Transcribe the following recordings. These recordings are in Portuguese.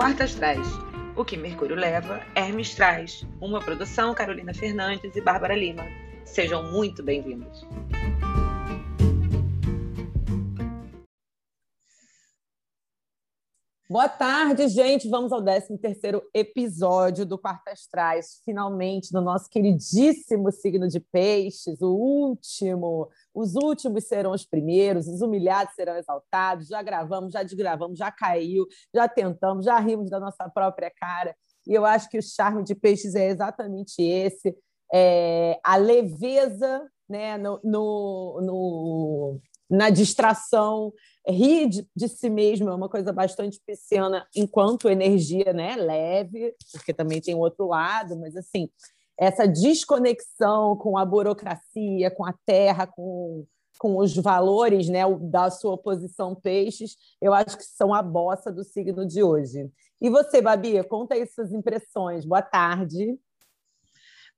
Quartas traz. O que Mercúrio leva, Hermes traz. Uma produção Carolina Fernandes e Bárbara Lima. Sejam muito bem-vindos. Boa tarde, gente. Vamos ao 13º episódio do Quartas Traz, finalmente, do nosso queridíssimo signo de peixes, o último. Os últimos serão os primeiros, os humilhados serão exaltados. Já gravamos, já desgravamos, já caiu, já tentamos, já rimos da nossa própria cara. E eu acho que o charme de peixes é exatamente esse, é a leveza né, no, no, no na distração, rir de, de, si mesmo é uma coisa bastante pisciana enquanto energia né, leve, porque também tem outro lado, mas assim, essa desconexão com a burocracia, com a terra, com, com os valores né, da sua posição peixes, eu acho que são a bossa do signo de hoje. E você, Babi, conta aí suas impressões. Boa tarde.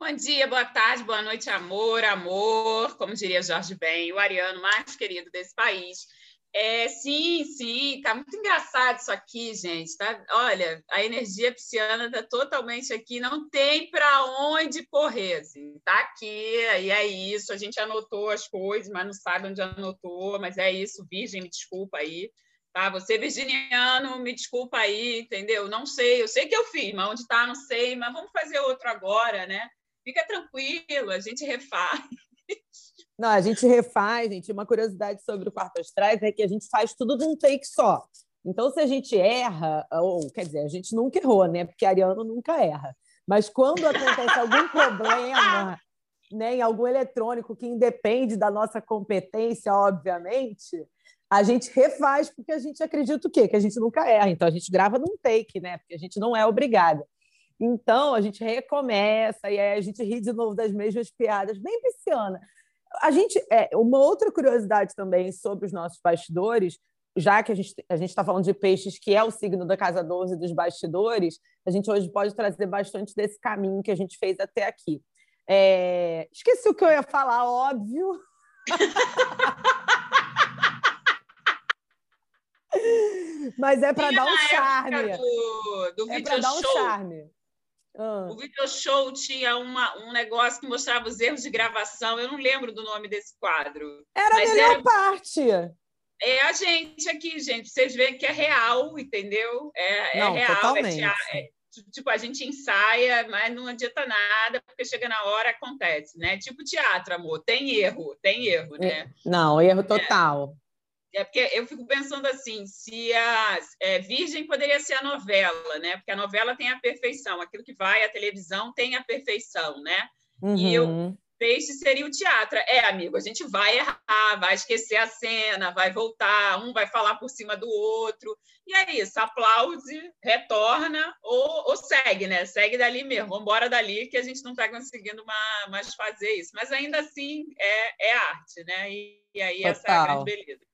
Bom dia, boa tarde, boa noite, amor, amor, como diria Jorge Ben, o ariano mais querido desse país. É, sim, sim, tá muito engraçado isso aqui, gente. Tá? Olha, a energia pisciana tá totalmente aqui, não tem para onde correr. Assim. Tá aqui, e é isso. A gente anotou as coisas, mas não sabe onde anotou, mas é isso, Virgem, me desculpa aí. Tá? Você, virginiano, me desculpa aí, entendeu? Não sei, eu sei que eu fiz, mas onde está, não sei, mas vamos fazer outro agora, né? Fica tranquilo, a gente refaz. Não, a gente refaz, gente. Uma curiosidade sobre o quarto astrais é que a gente faz tudo num take só. Então, se a gente erra, ou quer dizer, a gente nunca errou, né? Porque Ariano nunca erra. Mas quando acontece algum problema né, em algum eletrônico que independe da nossa competência, obviamente, a gente refaz porque a gente acredita o quê? Que a gente nunca erra. Então a gente grava num take, né? Porque a gente não é obrigada. Então, a gente recomeça e aí a gente ri de novo das mesmas piadas, bem pisciana. A gente, é, uma outra curiosidade também sobre os nossos bastidores, já que a gente a está falando de peixes, que é o signo da casa 12 dos bastidores, a gente hoje pode trazer bastante desse caminho que a gente fez até aqui. É... Esqueci o que eu ia falar, óbvio. Mas é para dar um charme. Do, do é para dar um charme. Ah. O video show tinha uma, um negócio que mostrava os erros de gravação. Eu não lembro do nome desse quadro. Era a melhor era... parte. É a gente aqui, gente. Vocês veem que é real, entendeu? É, é não, é real. Totalmente. É, tipo, a gente ensaia, mas não adianta nada, porque chega na hora, acontece, né? Tipo teatro, amor. Tem erro, tem erro, né? Não, erro total. É porque eu fico pensando assim, se a é, Virgem poderia ser a novela, né? Porque a novela tem a perfeição, aquilo que vai à televisão tem a perfeição, né? Uhum. E o Peixe seria o teatro. É, amigo, a gente vai errar, vai esquecer a cena, vai voltar, um vai falar por cima do outro. E é isso, aplaude, retorna ou, ou segue, né? Segue dali mesmo, vamos embora dali que a gente não está conseguindo mais fazer isso. Mas ainda assim é, é arte, né? E, e aí Total. essa é a grande beleza.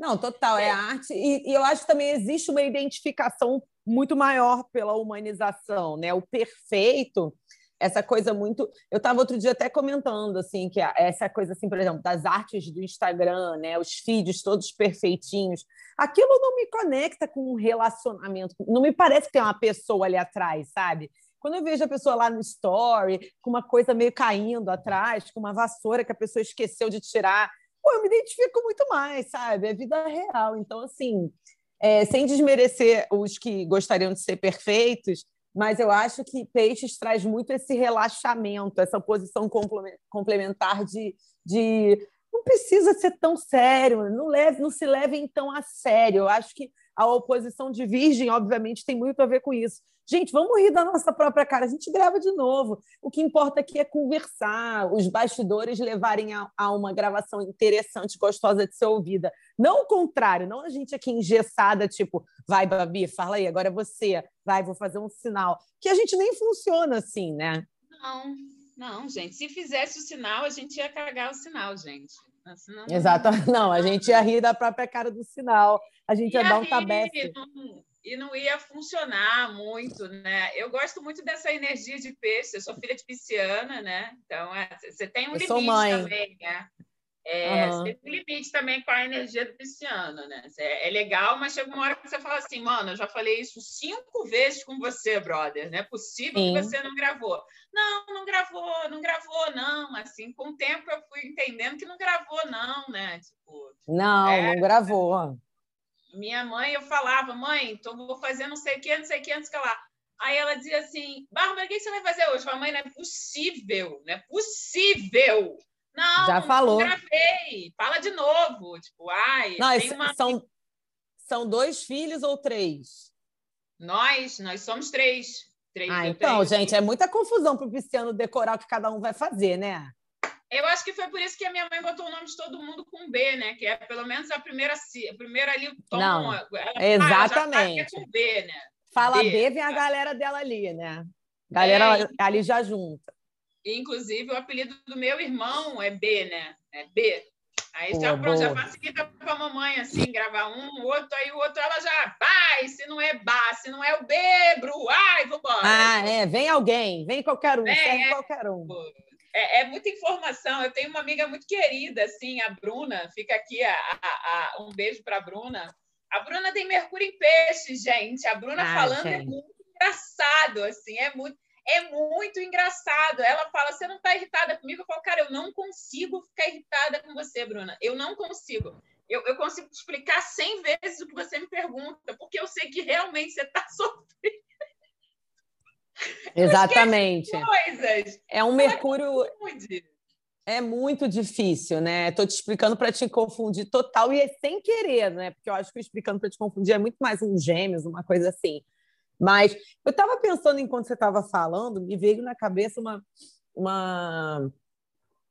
Não, total, é, é arte. E, e, eu acho que também existe uma identificação muito maior pela humanização, né? O perfeito, essa coisa muito. Eu estava outro dia até comentando, assim, que essa coisa, assim, por exemplo, das artes do Instagram, né? Os feeds todos perfeitinhos. Aquilo não me conecta com um relacionamento. Não me parece que tem uma pessoa ali atrás, sabe? Quando eu vejo a pessoa lá no story, com uma coisa meio caindo atrás, com uma vassoura que a pessoa esqueceu de tirar, pô, eu me identifico muito mais, sabe? É vida real. Então, assim, é, sem desmerecer os que gostariam de ser perfeitos, mas eu acho que Peixes traz muito esse relaxamento, essa posição complementar de, de não precisa ser tão sério, não, leve, não se levem tão a sério. Eu acho que a oposição de Virgem, obviamente, tem muito a ver com isso. Gente, vamos rir da nossa própria cara, a gente grava de novo. O que importa aqui é conversar, os bastidores levarem a, a uma gravação interessante, gostosa de ser ouvida. Não o contrário, não a gente aqui engessada, tipo, vai, Babi, fala aí, agora é você, vai, vou fazer um sinal. Que a gente nem funciona assim, né? Não, não, gente. Se fizesse o sinal, a gente ia cagar o sinal, gente. Senão... Exato. Não, a gente ia rir da própria cara do sinal, a gente ia, ia dar um tabefe. E não ia funcionar muito, né? Eu gosto muito dessa energia de peixe. Eu sou filha de pisciana, né? Então, é, você tem um eu limite também, né? É, uhum. Tem um limite também com a energia do pisciano, né? É, é, legal, mas chega uma hora que você fala assim, mano, eu já falei isso cinco vezes com você, brother. Não é possível Sim. que você não gravou. Não, não gravou, não gravou, não. Assim, com o tempo eu fui entendendo que não gravou, não, né? Tipo, não, é, não gravou. Minha mãe, eu falava, mãe, tô, vou fazer não sei o que, não sei o que, antes que lá. Aí ela dizia assim, Bárbara, o que você vai fazer hoje? Eu falei, mãe, não é possível, não é possível não, já falou. Gravei. Fala de novo. Tipo, ai. Não, uma... são, são dois filhos ou três? Nós, nós somos três. três ah, então, gente, é muita confusão para o Cristiano decorar o que cada um vai fazer, né? Eu acho que foi por isso que a minha mãe botou o nome de todo mundo com B, né? Que é pelo menos a primeira, a primeira ali, tom. Não, ela, exatamente. Ah, com B, né? Fala B, B, vem a galera dela ali, né? Galera é, ali já junta. Inclusive, o apelido do meu irmão é B, né? É B. Aí já, pronto, já facilita para a mamãe, assim, gravar um, o outro, aí o outro ela já vai, se não é Bá, se não é o Bebro, ai, vambora. Ah, é, vem alguém, vem qualquer um, vem, serve é, qualquer um. É, é, muita informação. Eu tenho uma amiga muito querida, assim, a Bruna, fica aqui a, a, a um beijo para a Bruna. A Bruna tem Mercúrio em peixe, gente. A Bruna falando é gente. é muito engraçado, assim, é muito é muito engraçado. Ela fala: Você não está irritada comigo? Eu falo: Cara, eu não consigo ficar irritada com você, Bruna. Eu não consigo. Eu, eu consigo te explicar cem vezes o que você me pergunta, porque eu sei que realmente você está sofrendo. Exatamente. É um Mercúrio. É muito difícil, né? Estou te explicando para te confundir total e é sem querer, né? Porque eu acho que explicando para te confundir é muito mais um gêmeos, uma coisa assim. Mas eu estava pensando enquanto você estava falando, me veio na cabeça uma, uma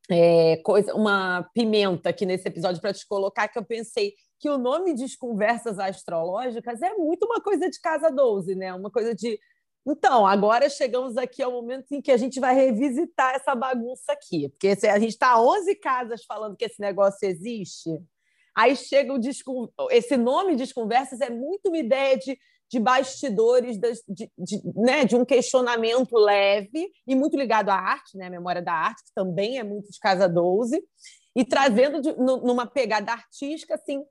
é, coisa, uma pimenta aqui nesse episódio para te colocar, que eu pensei que o nome de conversas astrológicas é muito uma coisa de casa 12, né? Uma coisa de. Então, agora chegamos aqui ao momento em que a gente vai revisitar essa bagunça aqui, porque a gente está 11 casas falando que esse negócio existe. Aí chega o esse nome de conversas é muito uma ideia de de bastidores de, de, de, né, de um questionamento leve e muito ligado à arte, né, a memória da arte, que também é muito de Casa 12, e trazendo de, numa pegada artística assim,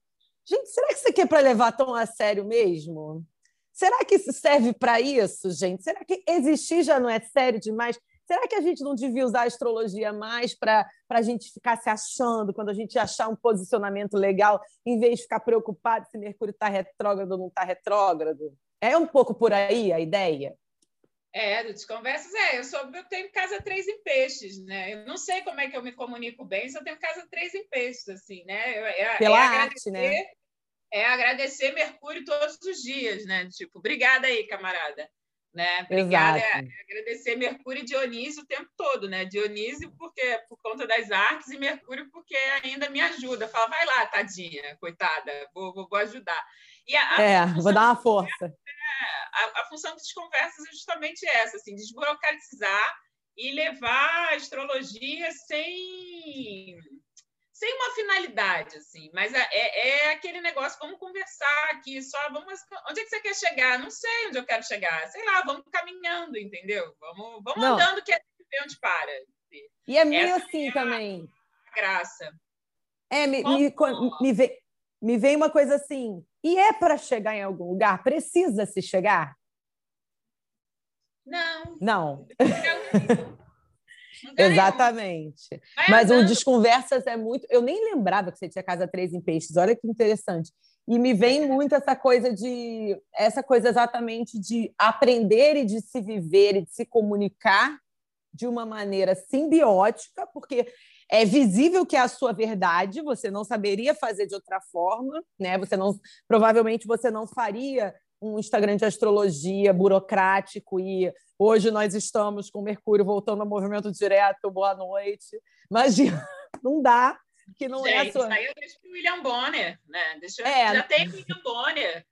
gente, será que isso aqui é para levar tão a sério mesmo? Será que isso serve para isso, gente? Será que existir já não é sério demais? Será que a gente não devia usar a astrologia mais para a gente ficar se achando quando a gente achar um posicionamento legal, em vez de ficar preocupado se Mercúrio está retrógrado ou não está retrógrado? É um pouco por aí a ideia? É, do Desconversas é. Eu, sou, eu tenho casa três em peixes, né? Eu não sei como é que eu me comunico bem eu tenho casa três em peixes, assim, né? É, Pela é arte, né? É agradecer Mercúrio todos os dias, né? Tipo, obrigada aí, camarada. Né? Obrigada, é, agradecer Mercúrio e Dionísio o tempo todo, né? Dionísio porque por conta das artes e Mercúrio porque ainda me ajuda. Fala, vai lá, tadinha, coitada, vou, vou, vou ajudar. E a, a é, vou dar uma força. É, a, a, função das conversas é justamente essa, assim, desburocratizar e levar a astrologia sem sem uma finalidade, assim, mas é, é, é, aquele negócio, vamos conversar aqui, só vamos. Onde é que você quer chegar? Não sei onde eu quero chegar. Sei lá, vamos caminhando, entendeu? Vamos, vamos andando que é ver onde para. E é meio Essa assim é também. graça. É, me, me, me, vem, me vem uma coisa assim, e é para chegar em algum lugar? Precisa se chegar? Não. Não. Exatamente. Mas o Desconversas é muito. Eu nem lembrava que você tinha casa 3 em peixes, olha que interessante. E me vem muito essa coisa de. Essa coisa exatamente de aprender e de se viver e de se comunicar de uma maneira simbiótica, porque é visível que é a sua verdade, você não saberia fazer de outra forma, né? Você não, provavelmente você não faria um Instagram de astrologia burocrático e hoje nós estamos com Mercúrio voltando ao movimento direto, boa noite. Imagina, não dá, que não Gente, é a sua... aí eu deixo o William Bonner, né? Deixa... É, já tem o William Bonner.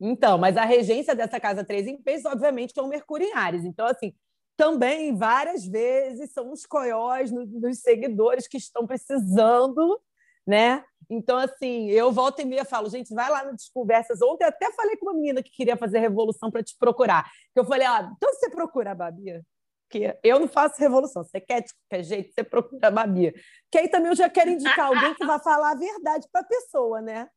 Então, mas a regência dessa casa 3 em peixes, obviamente, é o Mercúrio em Ares. Então, assim, também várias vezes são os coiós nos seguidores que estão precisando, né? Então, assim, eu volto e meia falo, gente, vai lá nas conversas. Ontem até falei com uma menina que queria fazer revolução para te procurar. Eu falei, ah, então você procura a Babi. Porque eu não faço revolução. Você quer de qualquer jeito, você procura a Babi. Que aí também eu já quero indicar alguém que vai falar a verdade para a pessoa, né?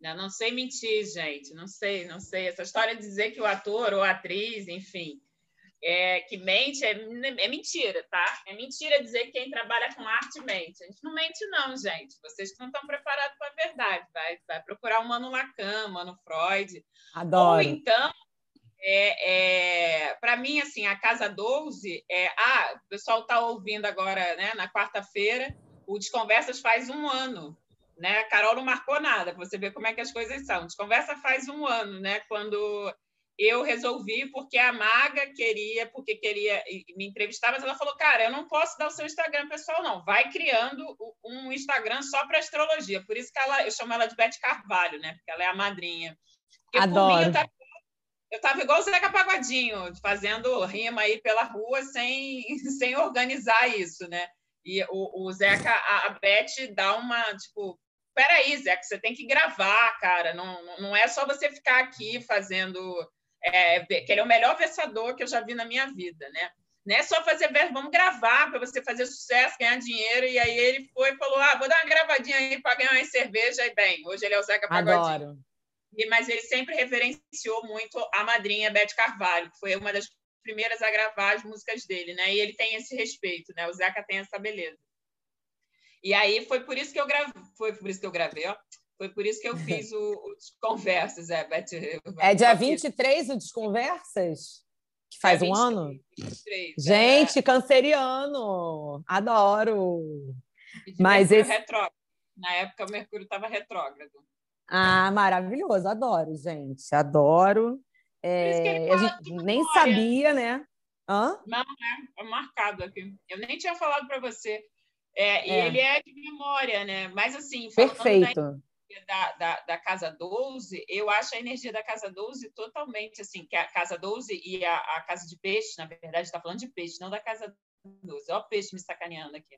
Eu não sei mentir, gente. Não sei, não sei. Essa história de dizer que o ator ou a atriz, enfim, é, que mente é, é, mentira, tá? É mentira dizer que quem trabalha com arte mente. A gente não mente, não, gente. Vocês não estão preparados para a verdade. Vai, vai procurar o Mano Lacan, Mano Freud. Adoro. Ou então, é, é para mim, assim, a Casa 12 é. Ah, o pessoal está ouvindo agora, né, na quarta-feira, o Desconversas faz um ano. Né? A Carol não marcou nada, para você ver como é que as coisas são. Desconversa faz um ano, né? Quando eu resolvi porque a Maga queria, porque queria me entrevistar, mas ela falou, cara, eu não posso dar o seu Instagram pessoal, não. Vai criando um Instagram só para astrologia. Por isso que ela, eu chamo ela de Beth Carvalho, né? Porque ela é a madrinha. Porque Adoro. Mim, eu, tava, eu tava igual o Zeca Pagodinho, fazendo rima aí pela rua sem, sem organizar isso, né? E o, o Zeca, a, a Beth dá uma, tipo, peraí, Zeca, você tem que gravar, cara. Não, não é só você ficar aqui fazendo. É, que ele é o melhor versador que eu já vi na minha vida, né? Não é só fazer verso, vamos gravar para você fazer sucesso, ganhar dinheiro. E aí ele foi e falou: ah, vou dar uma gravadinha aí para ganhar uma cerveja. E bem, hoje ele é o Zeca Pagodinho. Adoro. E, mas ele sempre reverenciou muito a madrinha Beth Carvalho, que foi uma das primeiras a gravar as músicas dele, né? E ele tem esse respeito, né? O Zeca tem essa beleza. E aí foi por isso que eu gravei, foi por isso que eu gravei, ó. Foi por isso que eu fiz o, o Desconversas, é, Beth, É dia 23 o Desconversas? Que faz é 23, um ano? 23, Gente, é. canceriano! Adoro! Mas esse... retrógrado. Na época o Mercúrio estava retrógrado. Ah, maravilhoso, adoro, gente, adoro. É, a gente nem sabia, né? Hã? Não, é, é marcado aqui. Eu nem tinha falado para você. É, e é. ele é de memória, né? Mas assim, Perfeito. Da, da, da, Casa 12, eu acho a energia da Casa 12 totalmente assim, que a Casa 12 e a, a Casa de Peixe, na verdade, está falando de peixe, não da Casa 12. Olha o peixe me sacaneando aqui.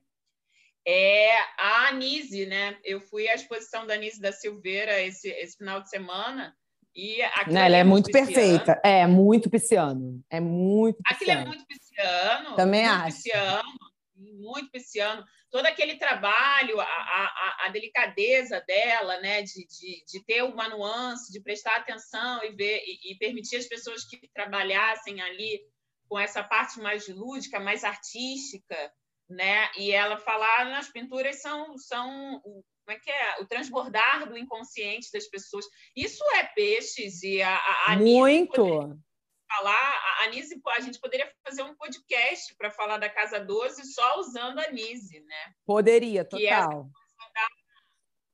É a Anise, né? Eu fui à exposição da Anise da Silveira esse, esse final de semana. E Não, ela é, é muito pisciano. perfeita. É, muito pisciano. É muito pisciano. Aquilo é muito pisciano. Também muito acho. Pisciano, muito pisciano todo aquele trabalho, a, a, a delicadeza dela, né, de, de, de, ter uma nuance, de prestar atenção e ver e, e, permitir as pessoas que trabalhassem ali com essa parte mais lúdica, mais artística, né, e ela falar nas pinturas são são como é que é? O transbordar do inconsciente das pessoas. Isso é peixes e a, a muito falar, a Anise, a gente poderia fazer um podcast para falar da Casa 12 só usando a Anise, né? Poderia, total. É da,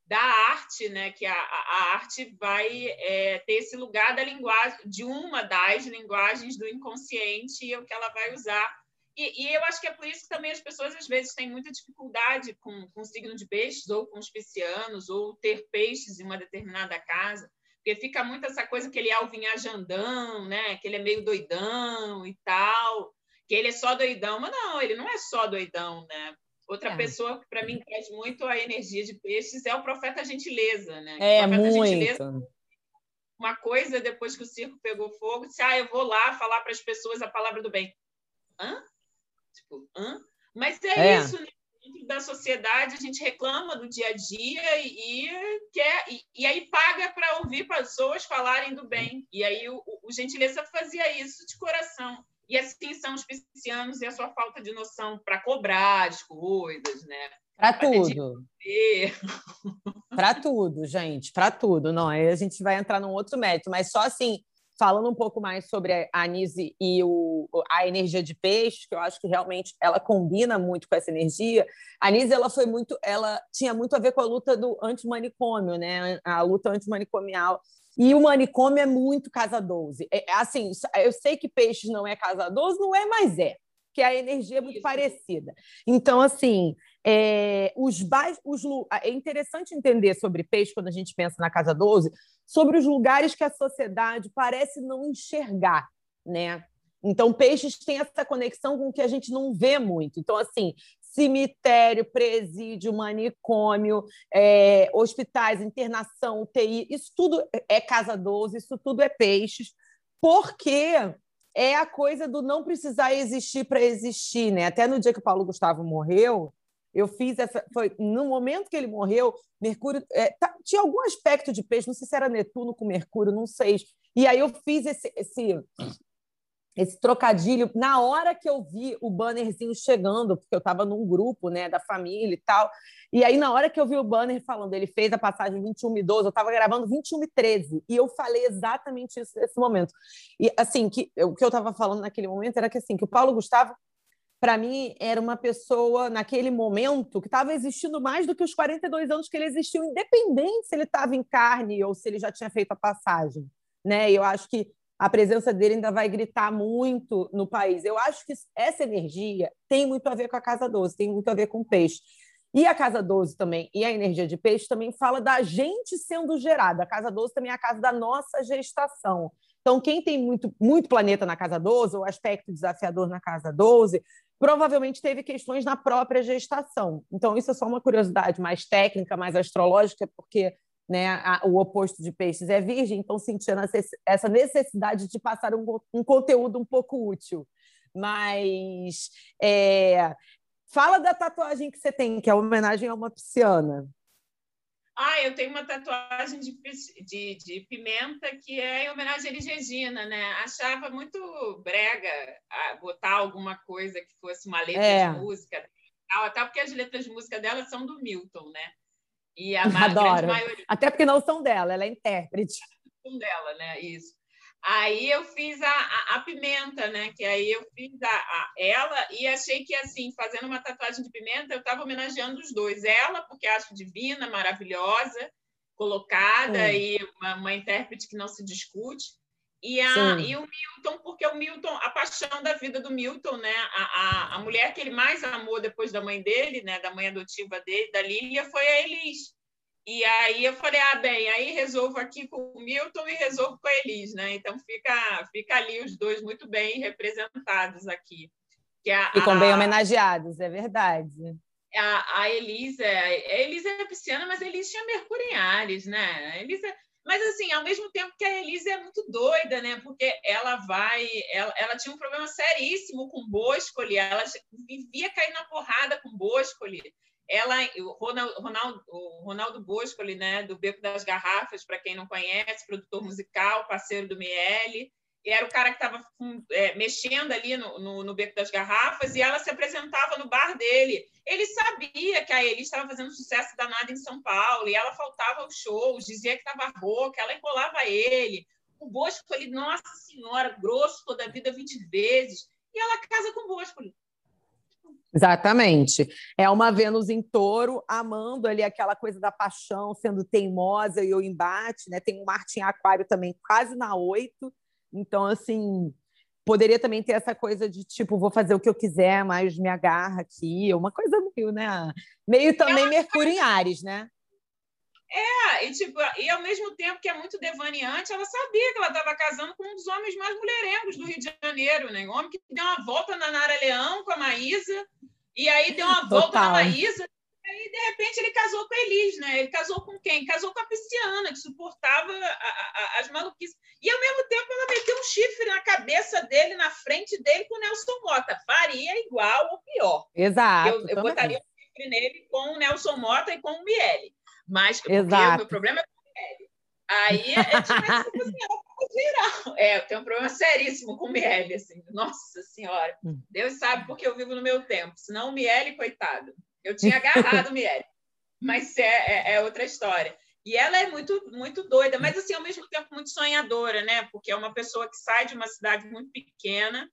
da arte, né? Que a, a arte vai é, ter esse lugar da linguagem, de uma das linguagens do inconsciente, e é o que ela vai usar. E, e, eu acho que é por isso que também as pessoas às vezes têm muita dificuldade com, com o signo de peixes, ou com os piscianos, ou ter peixes em uma determinada casa porque fica muito essa coisa que ele é o vinhajandão, né? Que ele é meio doidão e tal, que ele é só doidão, mas não, ele não é só doidão, né? Outra é. pessoa que para mim traz muito a energia de peixes é o profeta gentileza, né? É muito. Gentileza, uma coisa depois que o circo pegou fogo, disse: "Ah, eu vou lá falar para as pessoas a palavra do bem". Hã? Tipo, hã? Mas é, é. isso, né? Dentro da sociedade a gente reclama do dia a dia e, quer e, e, aí paga para ouvir pessoas falarem do bem. E aí o, o, Gentileza fazia isso de coração. E assim são os piscianos e a sua falta de noção para cobrar as coisas, né? Para tudo. Para tudo, gente, para tudo. Não, aí a gente vai entrar num outro mérito, mas só assim, falando um pouco mais sobre a Anise e o, a energia de peixe, que eu acho que realmente ela combina muito com essa energia. A Anise ela foi muito, ela tinha muito a ver com a luta do antimanicômio, né? A luta antimanicomial. E o manicômio é muito casa 12. É, assim, eu sei que peixes não é casa 12, não é, mas é. Que a energia é muito Isso. parecida. Então, assim, é, os, os, é interessante entender sobre peixe quando a gente pensa na casa 12, sobre os lugares que a sociedade parece não enxergar, né? Então, peixes têm essa conexão com o que a gente não vê muito. Então, assim, cemitério, presídio, manicômio, é, hospitais, internação, UTI, isso tudo é casa 12, isso tudo é peixes, porque é a coisa do não precisar existir para existir, né? Até no dia que o Paulo Gustavo morreu, eu fiz essa. Foi no momento que ele morreu, Mercúrio. Tinha algum aspecto de peixe, não sei se era Netuno com Mercúrio, não sei. E aí eu fiz esse, esse, esse trocadilho na hora que eu vi o bannerzinho chegando, porque eu estava num grupo né, da família e tal. E aí, na hora que eu vi o banner falando, ele fez a passagem 21 e 12, eu estava gravando 21 e 13, e eu falei exatamente isso nesse momento. E assim, que, o que eu estava falando naquele momento era que assim, que o Paulo Gustavo, para mim, era uma pessoa, naquele momento, que estava existindo mais do que os 42 anos que ele existiu, independente se ele estava em carne ou se ele já tinha feito a passagem. Né? Eu acho que a presença dele ainda vai gritar muito no país. Eu acho que essa energia tem muito a ver com a Casa 12, tem muito a ver com o peixe. E a Casa 12 também, e a energia de peixe também fala da gente sendo gerada. A Casa 12 também é a casa da nossa gestação. Então, quem tem muito, muito planeta na Casa 12, ou aspecto desafiador na Casa 12, provavelmente teve questões na própria gestação. Então, isso é só uma curiosidade mais técnica, mais astrológica, porque né, a, o oposto de peixes é virgem, então sentindo essa necessidade de passar um, um conteúdo um pouco útil. Mas é, Fala da tatuagem que você tem, que é homenagem a uma pisciana. Ah, eu tenho uma tatuagem de, de, de pimenta que é em homenagem a Elis Regina, né? Achava muito brega botar alguma coisa que fosse uma letra é. de música, até porque as letras de música dela são do Milton, né? E a Adoro. maioria. Até porque não são dela, ela é intérprete. São dela, né? Isso. Aí eu fiz a, a, a, pimenta, né? Que aí eu fiz a, a, ela e achei que, assim, fazendo uma tatuagem de pimenta, eu estava homenageando os dois. Ela, porque acho divina, maravilhosa, colocada e uma, uma, intérprete que não se discute. E, a, e o Milton, porque o Milton, a paixão da vida do Milton, né? A, a, a mulher que ele mais amou depois da mãe dele, né? Da mãe adotiva dele, da Lília, foi a Elis. E aí eu falei, ah, bem, aí resolvo aqui com o Milton e resolvo com a Elis, né? Então fica, fica ali os dois muito bem representados aqui. Que a, Ficam bem homenageados, é verdade. A, a Elis é, a Elis é pisciana, mas a Elis tinha Mercúrio em Ares, né? A Elis é, mas assim, ao mesmo tempo que a Elise é muito doida, né? Porque ela vai, ela, ela tinha um problema seríssimo com Boscoli, ela vivia caindo na porrada com Boscoli ela, o Ronaldo, Ronaldo, o Ronaldo né, do Beco das Garrafas, para quem não conhece, produtor musical, parceiro do Miele, era o cara que estava é, mexendo ali no, no, no, Beco das Garrafas e ela se apresentava no bar dele. Ele sabia que a Elis estava fazendo sucesso danado em São Paulo e ela faltava aos shows, dizia que estava rouca, ela enrolava ele. O Boscoli, nossa senhora, grosso toda a vida 20 vezes. E ela casa com o Boscoli. Exatamente. É uma Vênus em touro, amando ali aquela coisa da paixão, sendo teimosa e o embate, né? Tem um Marte em aquário também, quase na oito. Então, assim, poderia também ter essa coisa de tipo, vou fazer o que eu quiser, mas me agarra aqui. Uma coisa meio, né? Meio também Mercúrio em Ares, né? É, e, tipo, e ao mesmo tempo que é muito devaneante, ela sabia que ela estava casando com um dos homens mais mulherengos do Rio de Janeiro, né? Um homem que deu uma volta na Nara Leão com a Maísa, e aí deu uma volta Total. na Maísa, e aí, de repente, ele casou com a Elis, né? Ele casou com quem? Casou com a pisciana, que suportava a, a, as maluquices. E, ao mesmo tempo, ela meteu um chifre na cabeça dele, na frente dele, com o Nelson Mota. Faria igual ou pior. Exato. Eu, eu botaria um chifre nele com o Nelson Mota e com o Miele. Mas o meu problema é com o Miele. Aí é, tipo assim, geral. É, eu tenho um problema seríssimo com o Miele, assim. Nossa Senhora. Hum. Deus sabe porque eu vivo no meu tempo. Senão o Miele, coitado. Eu tinha agarrado o Miele. Mas é, é, é, outra história. E ela é muito, muito doida, mas assim, ao mesmo tempo muito sonhadora, né? Porque é uma pessoa que sai de uma cidade muito pequena,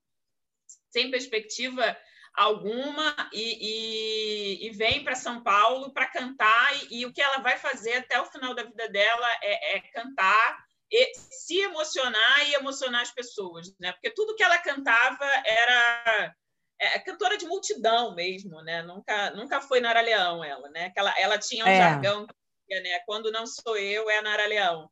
sem perspectiva alguma e, e, e vem para São Paulo para cantar e, e, o que ela vai fazer até o final da vida dela é, é, cantar e se emocionar e emocionar as pessoas, né? Porque tudo que ela cantava era é, cantora de multidão mesmo, né? Nunca nunca foi Nara Leão ela, né? Ela, ela tinha um é. jargão, né? Quando não sou eu é a Nara Leão.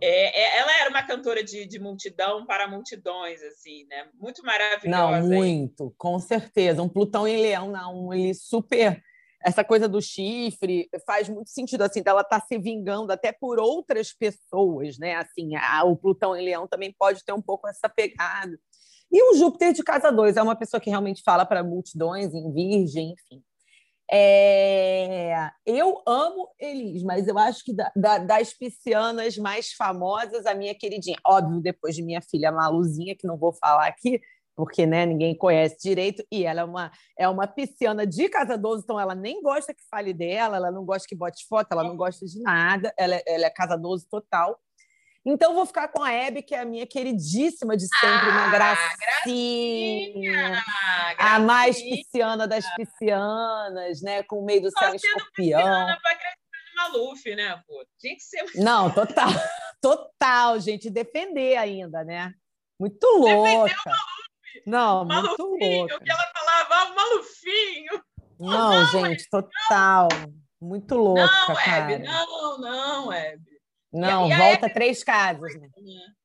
É, é, ela era uma cantora de, de, multidão para multidões, assim, né? Muito maravilhosa. Não, muito, hein? com certeza. Um Plutão em Leão, não, ele super. Essa coisa do chifre faz muito sentido, assim, dela estar tá se vingando até por outras pessoas, né? Assim, a, o Plutão em Leão também pode ter um pouco essa pegada. E o Júpiter de casa 2 é uma pessoa que realmente fala para multidões, em virgem, enfim. É... Eu amo Elis, mas eu acho que da, da, das piscianas mais famosas, a minha queridinha, óbvio, depois de minha filha Maluzinha, que não vou falar aqui, porque né, ninguém conhece direito, e ela é uma, é uma pisciana de casa 12, então ela nem gosta que fale dela, ela não gosta que bote foto, ela não gosta de nada, ela, é, ela é casa 12 total. Então, vou ficar com a Hebe, que é a minha queridíssima de sempre, ah, uma gracinha. gracinha. A mais pisciana das piscianas, né? Com o meio do céu escorpião. Maluf, né, pô? Tinha que ser. Não, total. Total, gente. Defender ainda, né? Muito louca. Não, muito louca. O que ela falava, ah, o Malufinho. Não, não gente, total. Muito louca, não, cara. Hebe, não, não, Hebe. Não, e, volta Hebe, três casas, né?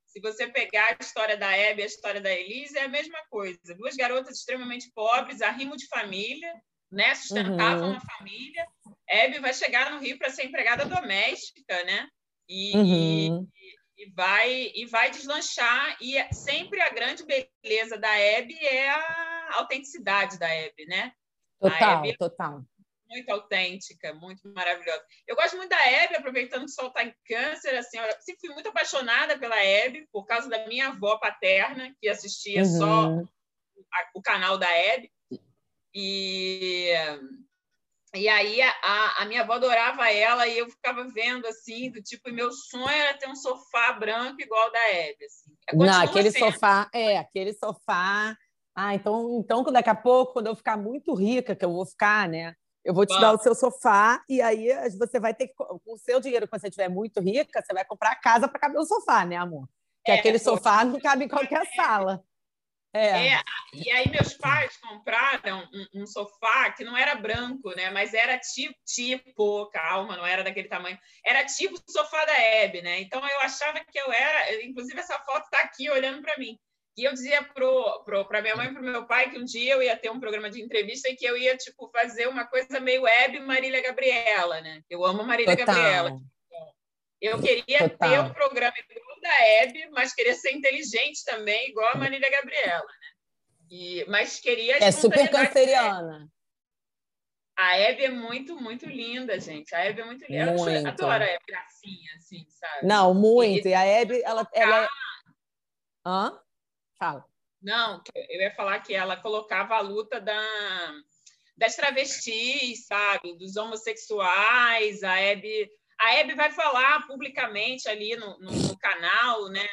Se você pegar a história da Hebe e a história da Elise, é a mesma coisa. Duas garotas extremamente pobres, arrimo de família, né? Sustentavam uhum. a família. Hebe vai chegar no Rio para ser empregada doméstica, né? E, uhum. e, e, vai, e vai deslanchar. E é sempre a grande beleza da Hebe é a autenticidade da Hebe, né? Total, Hebe, total muito autêntica, muito maravilhosa. Eu gosto muito da Hebe, aproveitando que o sol está em câncer, assim, eu sempre fui muito apaixonada pela Hebe, por causa da minha avó paterna, que assistia uhum. só a, o canal da Hebe. E, e aí a, a minha avó adorava ela e eu ficava vendo, assim, do tipo, meu sonho era ter um sofá branco igual da Hebe. Assim. Não, aquele sendo. sofá, é, aquele sofá... Ah, então, então daqui a pouco, quando eu ficar muito rica, que eu vou ficar, né? Eu vou te dar o seu sofá e aí você vai ter que, com o seu dinheiro, quando você estiver muito rica, você vai comprar a casa para caber o sofá, né, amor? Que é, aquele sofá não cabe em qualquer é. sala. É. é. E aí meus pais compraram um, um, sofá que não era branco, né? Mas era tipo, tipo, calma, não era daquele tamanho. Era tipo o sofá da Hebe, né? Então eu achava que eu era, inclusive essa foto está aqui olhando para mim. E eu dizia para minha mãe e para meu pai que um dia eu ia ter um programa de entrevista e que eu ia tipo fazer uma coisa meio web Marília Gabriela, né? Eu amo Marília Total. Gabriela. Eu queria Total. ter um programa igual da Hebe, mas queria ser inteligente também, igual a Marília Gabriela, né? E, mas queria. É super canceriana. A Hebe é muito, muito linda, gente. A Hebe é muito linda. Muito. Eu adoro a Hebe gracinha, assim, sabe? Não, muito. E, e a Hebe, ela. ela... Hã? Fala. Não, eu ia falar que ela colocava a luta da, das travestis, sabe? Dos homossexuais. A Hebe, a Hebe vai falar publicamente ali no, no, no canal, né?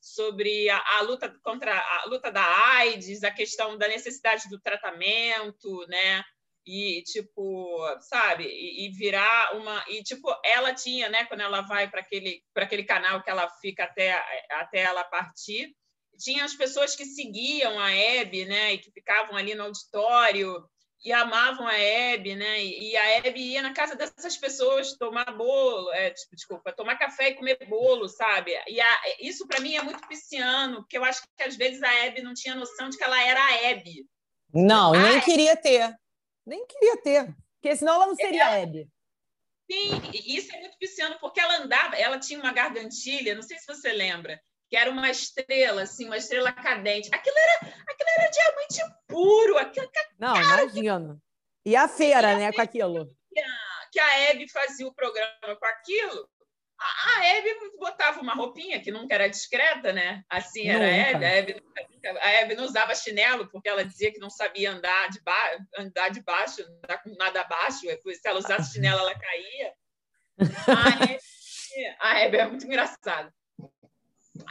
Sobre a, a, luta contra a luta da AIDS, a questão da necessidade do tratamento, né? E tipo, sabe? E, e virar uma e tipo, ela tinha, né? Quando ela vai para aquele para aquele canal que ela fica até até ela partir, tinha as pessoas que seguiam a Hebe, né, e que ficavam ali no auditório e amavam a Hebe, né, e a Hebe ia na casa dessas pessoas tomar bolo, é, desculpa, tomar café e comer bolo, sabe? E a, isso para mim é muito pisciano, porque eu acho que às vezes a Hebe não tinha noção de que ela era a Hebe. Não, nem queria ter, nem queria ter, porque senão ela não seria a Hebe. Sim, isso é muito pisciano, porque ela andava, ela tinha uma gargantilha, não sei se você lembra, que era uma estrela, assim, uma estrela cadente. Aquilo era, aquilo era diamante puro. Aquilo, Não, cara, imagina. E a feira, e né, com aquilo. Que a, que a Hebe fazia o programa com aquilo. A, a Hebe botava uma roupinha que nunca era discreta, né? Assim era nunca. a Hebe. A Hebe não usava chinelo porque ela dizia que não sabia andar de, ba andar de baixo, andar com nada abaixo. Se ela usasse chinelo, ela caía. A Hebe, a Hebe é muito engraçada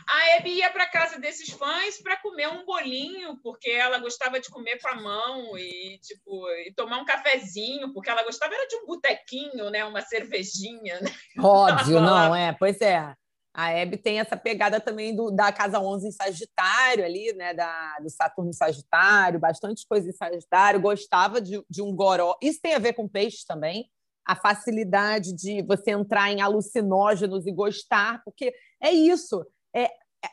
a Abby ia para casa desses fãs para comer um bolinho, porque ela gostava de comer com a mão e tipo e tomar um cafezinho, porque ela gostava era de um botequinho, né, uma cervejinha, né? Óbvio, não é? Pois é. A Abby tem essa pegada também do, da Casa 11 em Sagitário ali, né, da, do Saturno em Sagitário, bastante coisa em Sagitário, gostava de, de um goró. Isso tem a ver com peixes também, a facilidade de você entrar em alucinógenos e gostar, porque é isso é,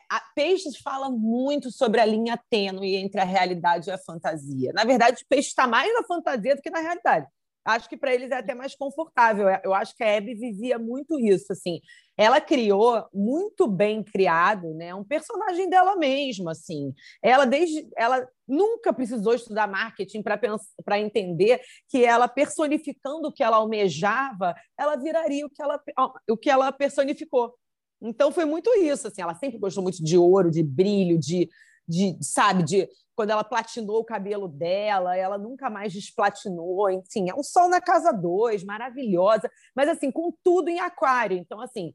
a Peixes fala muito sobre a linha tênue entre a realidade e a fantasia. Na verdade, Peixes está mais na fantasia do que na realidade. Acho que para eles é até mais confortável. Eu acho que a Hebe vivia muito isso, assim. ela criou muito bem criado, né, um personagem dela mesma, assim. Ela desde ela nunca precisou estudar marketing para entender que ela personificando o que ela almejava, ela viraria o que ela o que ela personificou. Então foi muito isso, assim, ela sempre gostou muito de ouro, de brilho, de, de sabe, de quando ela platinou o cabelo dela, ela nunca mais desplatinou, enfim, é um sol na casa dois, maravilhosa, mas assim, com tudo em aquário. Então, assim,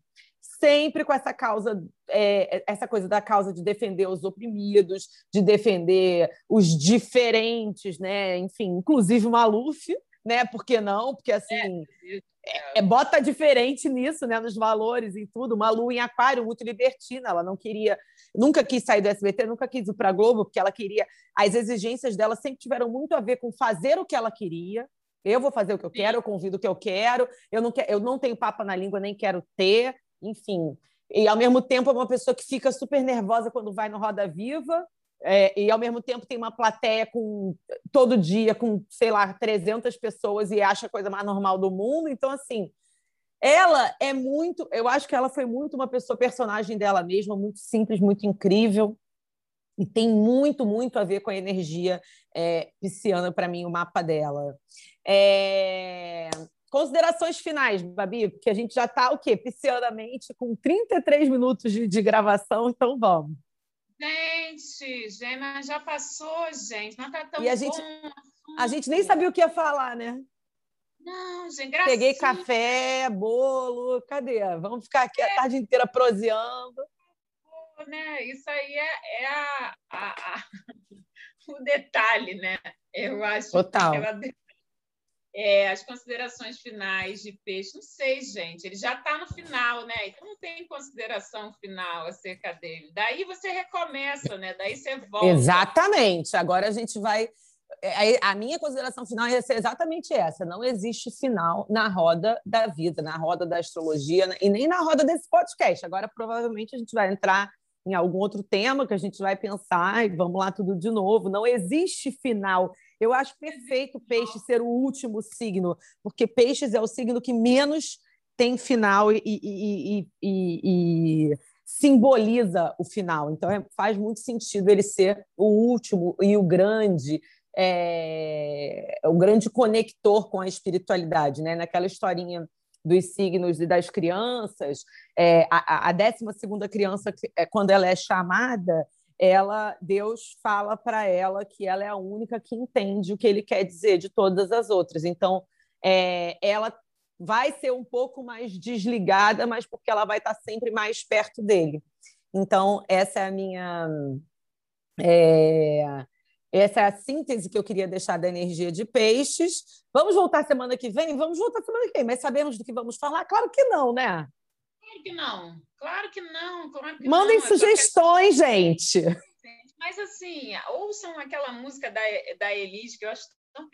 sempre com essa causa, é, essa coisa da causa de defender os oprimidos, de defender os diferentes, né? Enfim, inclusive o Maluf, né? Por que não? Porque assim. É, é, é, bota diferente nisso, né? Nos valores e tudo. Uma Lu em aquário, muito libertina. Ela não queria, nunca quis sair do SBT, nunca quis ir para a Globo, porque ela queria. As exigências dela sempre tiveram muito a ver com fazer o que ela queria. Eu vou fazer o que eu quero, eu convido o que eu quero. Eu não, quero, eu não tenho papa na língua, nem quero ter. Enfim. E ao mesmo tempo é uma pessoa que fica super nervosa quando vai no Roda Viva é, e ao mesmo tempo tem uma plateia com todo dia com, sei lá, 300 pessoas e acha a coisa mais normal do mundo. Então, assim, ela é muito. Eu acho que ela foi muito uma pessoa, personagem dela mesma, muito simples, muito incrível. E tem muito, muito a ver com a energia é, pisciana, para mim, o mapa dela. É... Considerações finais, Babi, porque a gente já está, o quê? Piscianamente, com 33 minutos de, de gravação, então vamos. Gente, mas já passou, gente. Não tá tão e a gente, a gente nem sabia o que ia falar, né? Não, gente, gracinha. Peguei café, bolo, cadê? Vamos ficar aqui é. a tarde inteira proseando. Né? Isso aí é, é a, a, a, o detalhe, né? Eu acho Total. que ela é, as considerações finais de peixe, não sei, gente, ele já está no final, né? Então não tem consideração final acerca dele. Daí você recomeça, né? Daí você volta. Exatamente. Agora a gente vai. É, a minha consideração final ser exatamente essa: não existe final na roda da vida, na roda da astrologia e nem na roda desse podcast. Agora, provavelmente, a gente vai entrar em algum outro tema que a gente vai pensar e vamos lá tudo de novo. Não existe final. Eu acho perfeito peixe ser o último signo, porque peixes é o signo que menos tem final e, e, e, e simboliza o final. Então é, faz muito sentido ele ser o último e o grande, é, o grande conector com a espiritualidade, né? Naquela historinha dos signos e das crianças, é, a, a décima segunda criança, é, quando ela é chamada, ela Deus fala para ela que ela é a única que entende o que ele quer dizer de todas as outras. Então, é, ela vai ser um pouco mais desligada, mas porque ela vai estar sempre mais perto dele. Então, essa é a minha. É, essa é a síntese que eu queria deixar da energia de peixes. Vamos voltar semana que vem? Vamos voltar semana que vem, mas sabemos do que vamos falar? Claro que não, né? Claro que não. Claro que não. Claro que Mandem não. sugestões, gente. Mas assim, ouçam aquela música da, da Elis, que eu acho tão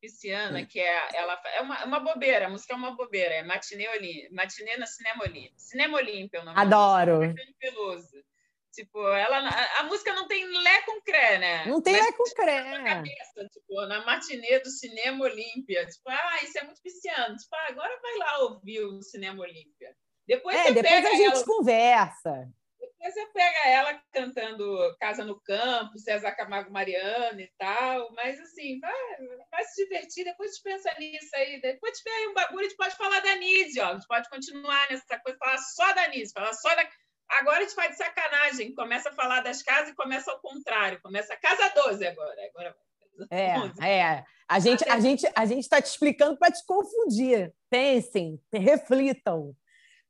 pisciana, que é, ela, é uma, é uma bobeira, a música é uma bobeira, é Matinê, Olim, Matinê na Cinema Olímpia. Cinema Olímpia é o nome Adoro. Peloso. Tipo, ela, a música não tem lé com cré, né? Não tem Mas, lé com cré. Cabeça, tipo, na matinê do Cinema Olímpia. Tipo, ah, isso é muito pisciano. Tipo, ah, agora vai lá ouvir o Cinema Olímpia. Depois é, depois a gente ela... conversa. Depois você pega ela cantando Casa no Campo, César Camargo Mariano e tal, mas assim, vai, vai se divertir, depois te pensa nisso aí, depois tiver aí um bagulho, a gente pode falar da Nise, ó, a gente pode continuar nessa coisa, falar só da Nise, falar só da. Agora a gente faz de sacanagem, começa a falar das casas e começa ao contrário, começa a casa 12 agora. agora é, é. A gente a gente a gente está te explicando para te confundir. Pensem, reflitam.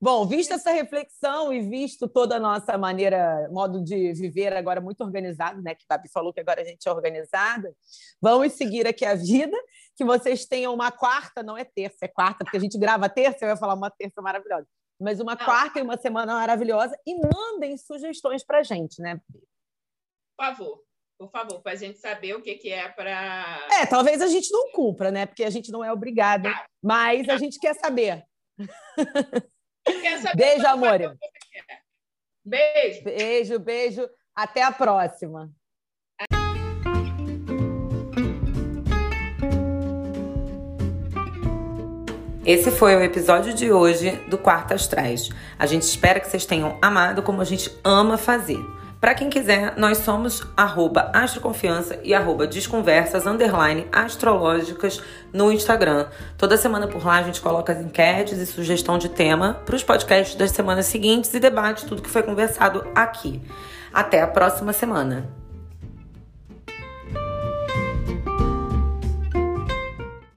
Bom, vista essa reflexão e visto toda a nossa maneira, modo de viver agora muito organizado, né? Que Babi falou que agora a gente é organizada. Vamos seguir aqui a vida. Que vocês tenham uma quarta, não é terça, é quarta, porque a gente grava terça, eu ia falar uma terça maravilhosa. Mas uma não. quarta e uma semana maravilhosa. E mandem sugestões para a gente, né? Por favor, por favor, para a gente saber o que, que é para. É, talvez a gente não cumpra, né? Porque a gente não é obrigada, mas a gente quer saber. Beijo, amor. Beijo. Beijo, beijo. Até a próxima. Esse foi o episódio de hoje do Quarto Astrais. A gente espera que vocês tenham amado como a gente ama fazer. Para quem quiser, nós somos arroba astroconfiança e arroba desconversas underline astrológicas no Instagram. Toda semana por lá a gente coloca as enquetes e sugestão de tema para os podcasts das semanas seguintes e debate tudo que foi conversado aqui. Até a próxima semana.